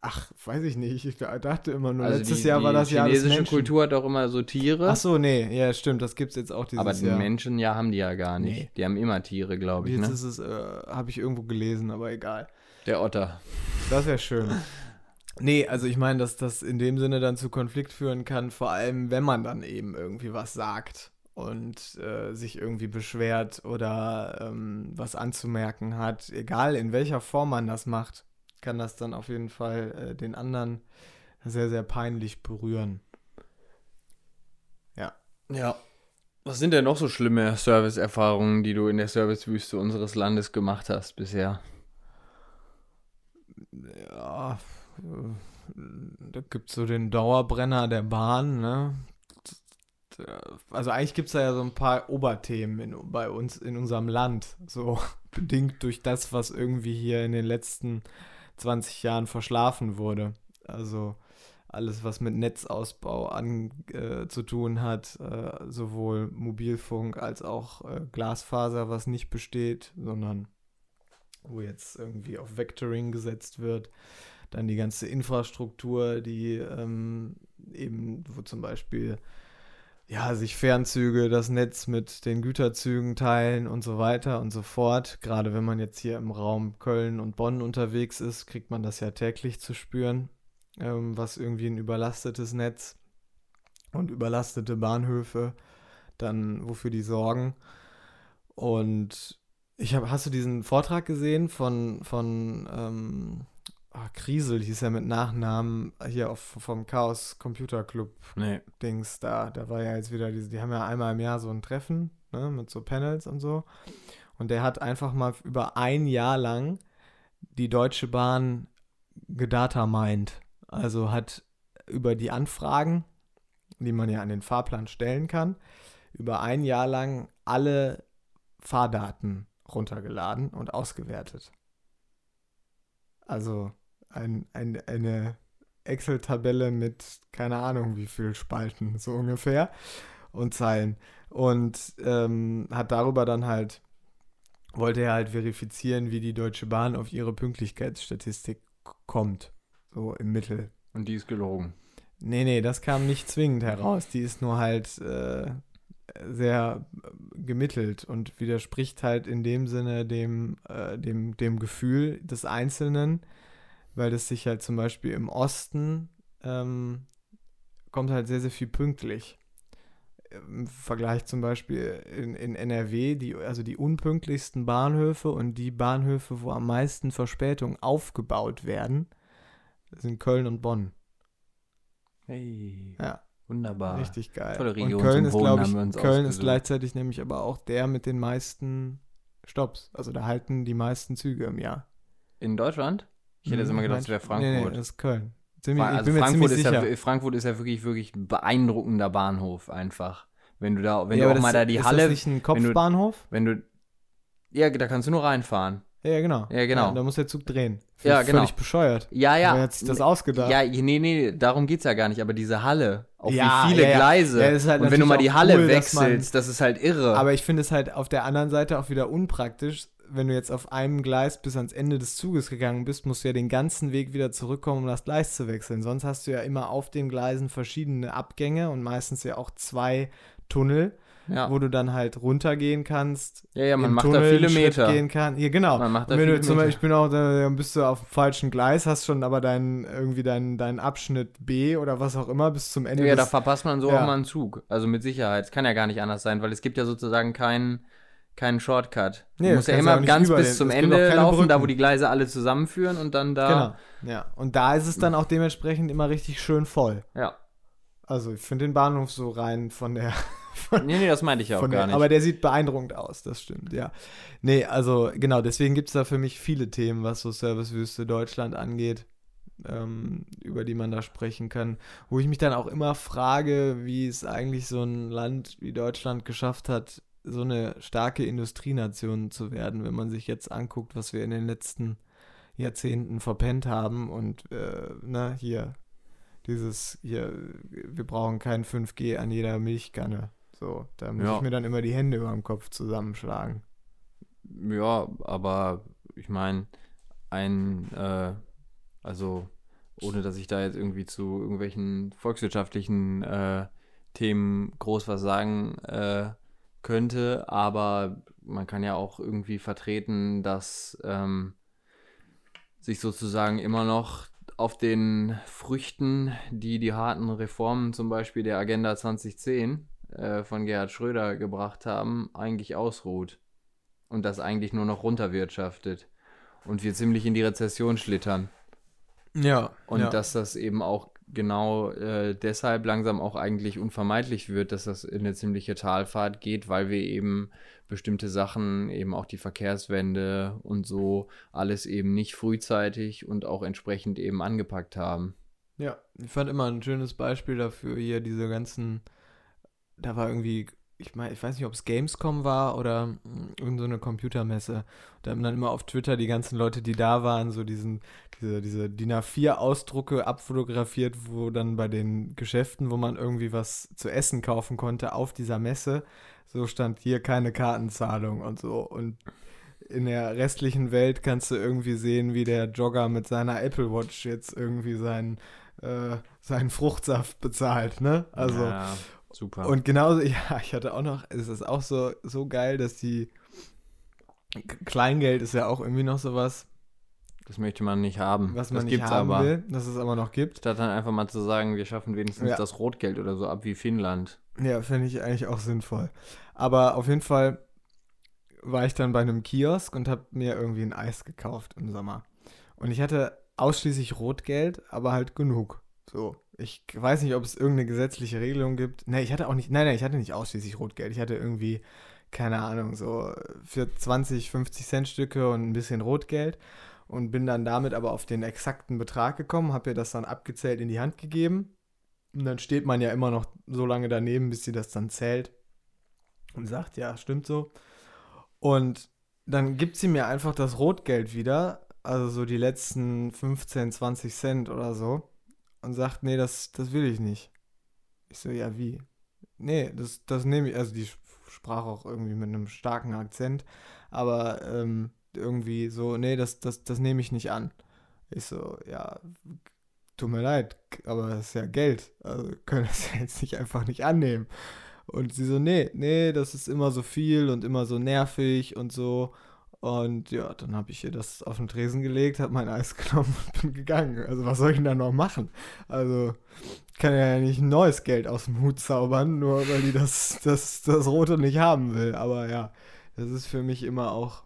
Ach, weiß ich nicht. Ich dachte immer nur, Also letztes die, Jahr war die das Jahr des chinesische Menschen. Kultur hat auch immer so Tiere. Ach so, nee, ja, stimmt, das gibt's jetzt auch dieses aber Jahr. Menschen ja haben die ja gar nicht. Nee. Die haben immer Tiere, glaube ich. Jetzt Ne? ist es, äh, habe ich irgendwo gelesen, aber egal. Der Otter. Das wäre schön. Nee, also ich meine, dass das in dem Sinne dann zu Konflikt führen kann, vor allem wenn man dann eben irgendwie was sagt und äh, sich irgendwie beschwert oder ähm, was anzumerken hat. Egal in welcher Form man das macht, kann das dann auf jeden Fall äh, den anderen sehr, sehr peinlich berühren. Ja. Was sind denn noch so schlimme Serviceerfahrungen, die du in der Servicewüste unseres Landes gemacht hast bisher? Ja, äh, da gibt es so den Dauerbrenner der Bahn, ne? Also eigentlich gibt es da ja so ein paar Oberthemen in, bei uns in unserem Land, so bedingt durch das, was irgendwie hier in den letzten 20 Jahren verschlafen wurde. Also alles, was mit Netzausbau an, äh, zu tun hat, äh, sowohl Mobilfunk als auch äh, Glasfaser, was nicht besteht, sondern wo jetzt irgendwie auf Vectoring gesetzt wird. Dann die ganze Infrastruktur, die ähm, eben, wo zum Beispiel ja, sich Fernzüge das Netz mit den Güterzügen teilen und so weiter und so fort. Gerade wenn man jetzt hier im Raum Köln und Bonn unterwegs ist, kriegt man das ja täglich zu spüren, ähm, was irgendwie ein überlastetes Netz und überlastete Bahnhöfe dann wofür die sorgen. Und ich habe, hast du diesen Vortrag gesehen von, von ähm, ah, Kriesel, hieß er mit Nachnamen, hier auf, vom Chaos Computer Club Nee. Dings da. Da war ja jetzt wieder diese, die haben ja einmal im Jahr so ein Treffen, ne, mit so Panels und so. Und der hat einfach mal über ein Jahr lang die Deutsche Bahn gedatamined. Also hat über die Anfragen, die man ja an den Fahrplan stellen kann, über ein Jahr lang alle Fahrdaten runtergeladen und ausgewertet. Also ein, ein, eine Excel-Tabelle mit keine Ahnung wie viel Spalten, so ungefähr, und Zeilen. Und ähm, hat darüber dann halt, wollte er halt verifizieren, wie die Deutsche Bahn auf ihre Pünktlichkeitsstatistik kommt. So im Mittel. Und die ist gelogen. Nee, nee, das kam nicht zwingend heraus. Die ist nur halt äh, sehr gemittelt und widerspricht halt in dem Sinne dem, äh, dem, dem Gefühl des Einzelnen, weil das sich halt zum Beispiel im Osten ähm, kommt halt sehr, sehr viel pünktlich. Im Vergleich zum Beispiel in, in NRW, die, also die unpünktlichsten Bahnhöfe und die Bahnhöfe, wo am meisten Verspätungen aufgebaut werden, sind Köln und Bonn. Hey. Ja. Wunderbar. Richtig geil. Tolle Region und Köln ist, glaube ich, Köln ist gleichzeitig nämlich aber auch der mit den meisten Stops. Also da halten die meisten Züge im Jahr. In Deutschland? Ich hätte jetzt immer gedacht, es wäre Nee, nee, Frankfurt. das ist Köln. Ziemlich, also Frankfurt ist, sicher. ja, Frankfurt ist ja wirklich, wirklich ein beeindruckender Bahnhof einfach. Wenn du da, wenn ja, du auch mal da die ist Halle, Das nicht ein wenn du- Kopfbahnhof? wenn du, ja, da kannst du nur reinfahren. Ja, ja, genau. Ja, genau. da muss der Zug drehen. Ja, Völlig genau. bescheuert. Ja, ja. Wer hat sich das ausgedacht? Ja, nee, nee, darum geht's ja gar nicht. Aber diese Halle, auf Ja, wie viele ja, ja. Gleise. Ja, ist halt Und wenn du mal die Halle cool, wechselst, das ist halt irre. Aber ich finde es halt auf der anderen Seite auch wieder unpraktisch. Wenn du jetzt auf einem Gleis bis ans Ende des Zuges gegangen bist, musst du ja den ganzen Weg wieder zurückkommen, um das Gleis zu wechseln. Sonst hast du ja immer auf den Gleisen verschiedene Abgänge und meistens ja auch zwei Tunnel, ja. wo du dann halt runtergehen kannst. ja, ja, man macht Tunnel da viele Meter. Gehen kann. Ja, genau. Man macht da wenn du zum Meter. Beispiel auch, dann bist du auf dem falschen Gleis, hast schon aber deinen, irgendwie deinen, deinen Abschnitt B oder was auch immer bis zum Ende Ja, da des verpasst man so Ja. auch mal einen Zug. Also mit Sicherheit. Es kann ja gar nicht anders sein, weil es gibt ja sozusagen keinen keinen Shortcut. Du Nee, das musst ja du immer ganz bis den- zum Ende laufen, da wo Brücken. die Gleise alle zusammenführen und dann da. Genau, ja. Und da ist es dann auch dementsprechend immer richtig schön voll. Ja. Also ich finde den Bahnhof so rein von der, Nee, nee, das meinte ich ja auch von gar nicht. aber der sieht beeindruckend aus, das stimmt, ja. Nee, also genau, deswegen gibt es da für mich viele Themen, was so Servicewüste Deutschland angeht, ähm, über die man da sprechen kann. Wo ich mich dann auch immer frage, wie es eigentlich so ein Land wie Deutschland geschafft hat, so eine starke Industrienation zu werden, wenn man sich jetzt anguckt, was wir in den letzten Jahrzehnten verpennt haben und äh, na, hier, dieses, hier, wir brauchen kein 5G an jeder Milchkanne. So, da muss Ja. ich mir dann immer die Hände über dem Kopf zusammenschlagen. Ja, aber ich meine, ein, äh, also ohne dass ich da jetzt irgendwie zu irgendwelchen volkswirtschaftlichen äh, Themen groß was sagen äh, könnte, aber man kann ja auch irgendwie vertreten, dass ähm, sich sozusagen immer noch auf den Früchten, die die harten Reformen zum Beispiel der Agenda 2010 äh, von Gerhard Schröder gebracht haben, eigentlich ausruht und das eigentlich nur noch runterwirtschaftet und wir ziemlich in die Rezession schlittern. Ja, Und ja. dass das eben auch genau äh, deshalb langsam auch eigentlich unvermeidlich wird, dass das in eine ziemliche Talfahrt geht, weil wir eben bestimmte Sachen, eben auch die Verkehrswende und so, alles eben nicht frühzeitig und auch entsprechend eben angepackt haben. Ja, ich fand immer ein schönes Beispiel dafür hier diese ganzen, da war irgendwie, ich meine, ich weiß nicht, ob es Gamescom war oder mm, irgend so Computermesse. Da haben dann immer auf Twitter die ganzen Leute, die da waren, so diesen, diese, diese DIN A4-Ausdrucke abfotografiert, wo dann bei den Geschäften, wo man irgendwie was zu essen kaufen konnte, auf dieser Messe, so stand hier keine Kartenzahlung und so. Und in der restlichen Welt kannst du irgendwie sehen, wie der Jogger mit seiner Apple Watch jetzt irgendwie seinen, äh, seinen Fruchtsaft bezahlt, ne? Also, ja, super. und genauso, ja, ich hatte auch noch, es ist auch so, so geil, dass die Kleingeld ist ja auch irgendwie noch sowas, das möchte man nicht haben. was man das nicht gibt's haben aber. will, dass es aber noch gibt. Statt dann einfach mal zu sagen, wir schaffen wenigstens Ja. das Rotgeld oder so ab wie Finnland. Ja, finde ich eigentlich auch sinnvoll. Aber auf jeden Fall war ich dann bei einem Kiosk und habe mir irgendwie ein Eis gekauft im Sommer. Und ich hatte ausschließlich Rotgeld, aber halt genug. So, ich weiß nicht, ob es irgendeine gesetzliche Regelung gibt. Nee, ich hatte auch nicht, nein, nein, ich hatte nicht ausschließlich Rotgeld. Ich hatte irgendwie, keine Ahnung, so für 20, 50 Cent Stücke und ein bisschen Rotgeld und bin dann damit aber auf den exakten Betrag gekommen, habe ihr das dann abgezählt in die Hand gegeben. Und dann steht man ja immer noch so lange daneben, bis sie das dann zählt und sagt, ja, stimmt so. Und dann gibt sie mir einfach das Rotgeld wieder, also so die letzten 15, 20 Cent oder so, und sagt, nee, das, das will ich nicht. Ich so, ja, wie? Nee, das, das nehme ich, also die sprach auch irgendwie mit einem starken Akzent, aber ähm, irgendwie so, nee, das, das, das nehme ich nicht an. Ich so, ja, tut mir leid, aber das ist ja Geld. Also können das jetzt nicht einfach nicht annehmen. Und sie so, nee, nee, das ist immer so viel und immer so nervig und so. Und ja, dann habe ich ihr das auf den Tresen gelegt, habe mein Eis genommen und bin gegangen. Also was soll ich denn da noch machen? Also kann ja nicht neues Geld aus dem Hut zaubern, nur weil die das, das, das Rote nicht haben will. Aber ja, das ist für mich immer auch.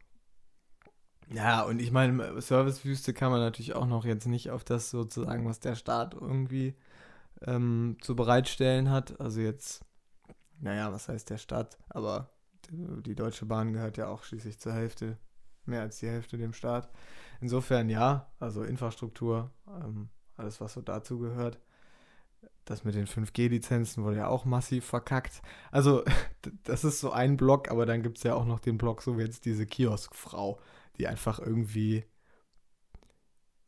Ja, und ich meine, Servicewüste kann man natürlich auch noch jetzt nicht auf das sozusagen, was der Staat irgendwie ähm, zu bereitstellen hat. Also jetzt, naja, was heißt der Staat? Aber die Deutsche Bahn gehört ja auch schließlich zur Hälfte, mehr als die Hälfte dem Staat. Insofern ja, also Infrastruktur, ähm, alles was so dazu gehört. Das mit den 5G-Lizenzen wurde ja auch massiv verkackt. Also, das ist so ein Block, aber dann gibt es ja auch noch den Block, so wie jetzt diese Kioskfrau, die einfach irgendwie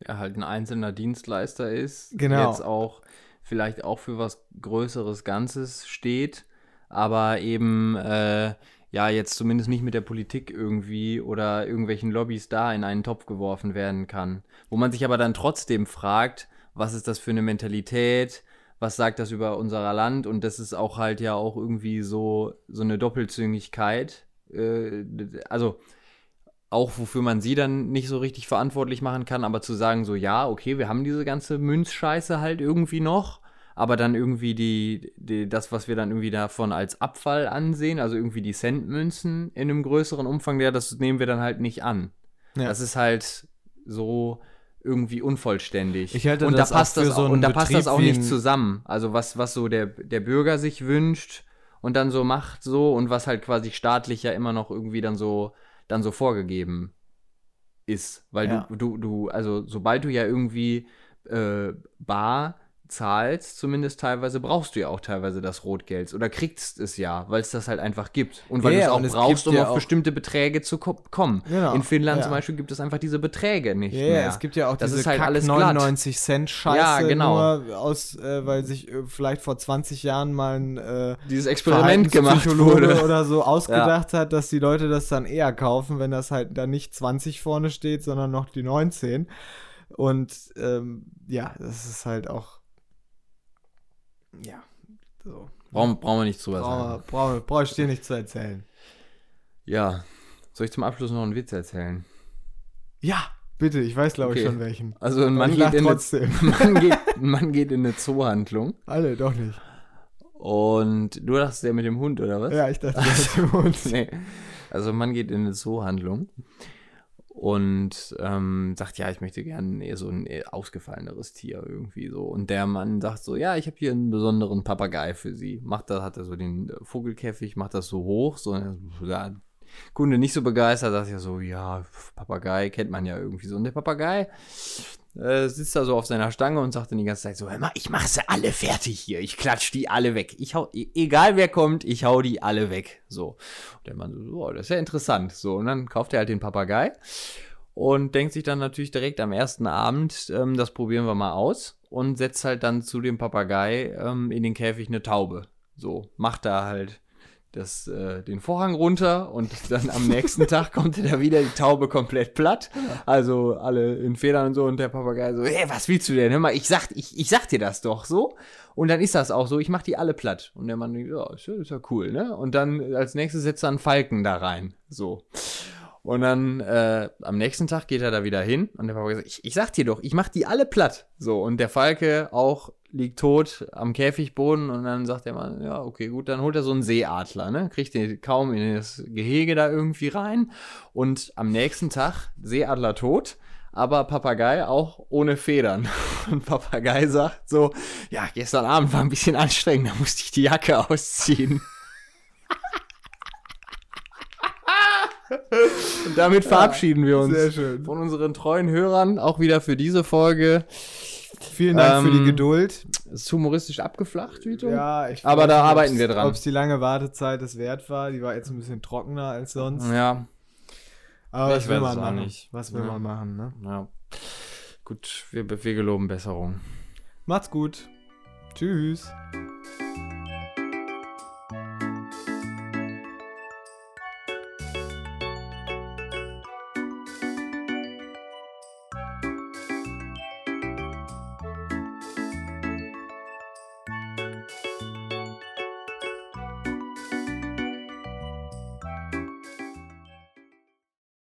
Ja, halt ein einzelner Dienstleister ist, Genau. jetzt auch vielleicht auch für was Größeres Ganzes steht, aber eben äh, ja jetzt zumindest nicht mit der Politik irgendwie oder irgendwelchen Lobbys da in einen Topf geworfen werden kann. Wo man sich aber dann trotzdem fragt, was ist das für eine Mentalität, was sagt das über unser Land und das ist auch halt ja auch irgendwie so, so eine Doppelzüngigkeit. Äh, also auch wofür man sie dann nicht so richtig verantwortlich machen kann, aber zu sagen so, ja, okay, wir haben diese ganze Münzscheiße halt irgendwie noch, aber dann irgendwie die, die das, was wir dann irgendwie davon als Abfall ansehen, also irgendwie die Centmünzen in einem größeren Umfang, ja, das nehmen wir dann halt nicht an. Ja. Das ist halt so irgendwie unvollständig. Ich halte und das da passt das so auch, und da passt das Betrieb auch nicht zusammen. Also was, was so der, der Bürger sich wünscht und dann so macht so und was halt quasi staatlich ja immer noch irgendwie dann so dann so vorgegeben ist. Weil Ja. du, du, du, also sobald du ja irgendwie äh, bar zahlst, zumindest teilweise, brauchst du ja auch teilweise das Rotgeld oder kriegst es ja, weil es das halt einfach gibt. Und weil Ja, du es auch brauchst, um ja auf bestimmte Beträge zu ko kommen. Genau, In Finnland ja. zum Beispiel gibt es einfach diese Beträge nicht Ja, mehr. es gibt ja auch Das diese ist halt Kack alles glatt. 99 Cent Scheiße Ja, genau. nur aus, äh, weil sich äh, vielleicht vor 20 Jahren mal ein äh, Dieses Experiment gemacht wurde. oder so ausgedacht hat, dass die Leute das dann eher kaufen, wenn das halt dann nicht 20 vorne steht, sondern noch die 19. Und ähm, ja, das ist halt auch ja, so. Brauchen, brauchen wir nicht drüber Brauche sagen. brauch, brauch ich dir nicht zu erzählen. Ja. Soll ich zum Abschluss noch einen Witz erzählen? Ja, bitte, ich weiß glaube ich Okay. schon welchen. Also ein Mann, ich geht in eine, trotzdem. ein Mann, geht, ein Mann geht in eine Zoohandlung Alle, doch nicht. und du dachtest der mit dem Hund, oder was? Ja, ich dachte, das ist uns. nee. Also man geht in eine Zoohandlung und ähm, sagt, ja, ich möchte gerne eher so ein eher ausgefalleneres Tier irgendwie so. Und der Mann sagt so, ja, ich habe hier einen besonderen Papagei für Sie. Macht das, hat er so den äh, Vogelkäfig, macht das so hoch, so ja, Kunde nicht so begeistert, sagt ja so, ja, Papagei kennt man ja irgendwie so. Und der Papagei äh, sitzt da so auf seiner Stange und sagt dann die ganze Zeit so, hör mal, ich mache sie alle fertig hier, ich klatsch die alle weg. Ich hau, e- egal wer kommt, ich hau die alle weg. So. Und der Mann so, oh, das ist ja interessant. So, und dann kauft er halt den Papagei und denkt sich dann natürlich direkt am ersten Abend, ähm, das probieren wir mal aus und setzt halt dann zu dem Papagei ähm, in den Käfig eine Taube. So, macht da halt das, äh, den Vorhang runter und dann am nächsten Tag kommt da wieder, die Taube komplett platt. Also alle in Federn und so und der Papagei so, hey, was willst du denn? Hör mal, ich sag, ich, ich sag dir das doch so. Und dann ist das auch so, ich mach die alle platt. Und der Mann denkt, ja, ist ja, ist ja cool, ne? Und dann als nächstes setzt er einen Falken da rein. So. Und dann äh, am nächsten Tag geht er da wieder hin und der Papa sagt, ich, ich sag dir doch, ich mach die alle platt. So, und der Falke auch liegt tot am Käfigboden und dann sagt der Mann, ja, okay, gut, dann holt er so einen Seeadler, ne? Kriegt den kaum in das Gehege da irgendwie rein. Und am nächsten Tag, Seeadler tot, aber Papagei auch ohne Federn. Und Papagei sagt so, ja, gestern Abend war ein bisschen anstrengend, da musste ich die Jacke ausziehen. Und damit verabschieden wir uns Sehr schön. von unseren treuen Hörern auch wieder für diese Folge. Vielen Dank für Ähm, die Geduld. Ist humoristisch abgeflacht, Vito? Ja, ich aber da arbeiten wir dran. Ob es die lange Wartezeit es wert war, die war jetzt ein bisschen trockener als sonst. Ja, Aber was Ich will weiß man machen? nicht. Was will Ja. man machen, ne? ja. Gut, wir, wir geloben Besserung. Macht's gut. Tschüss.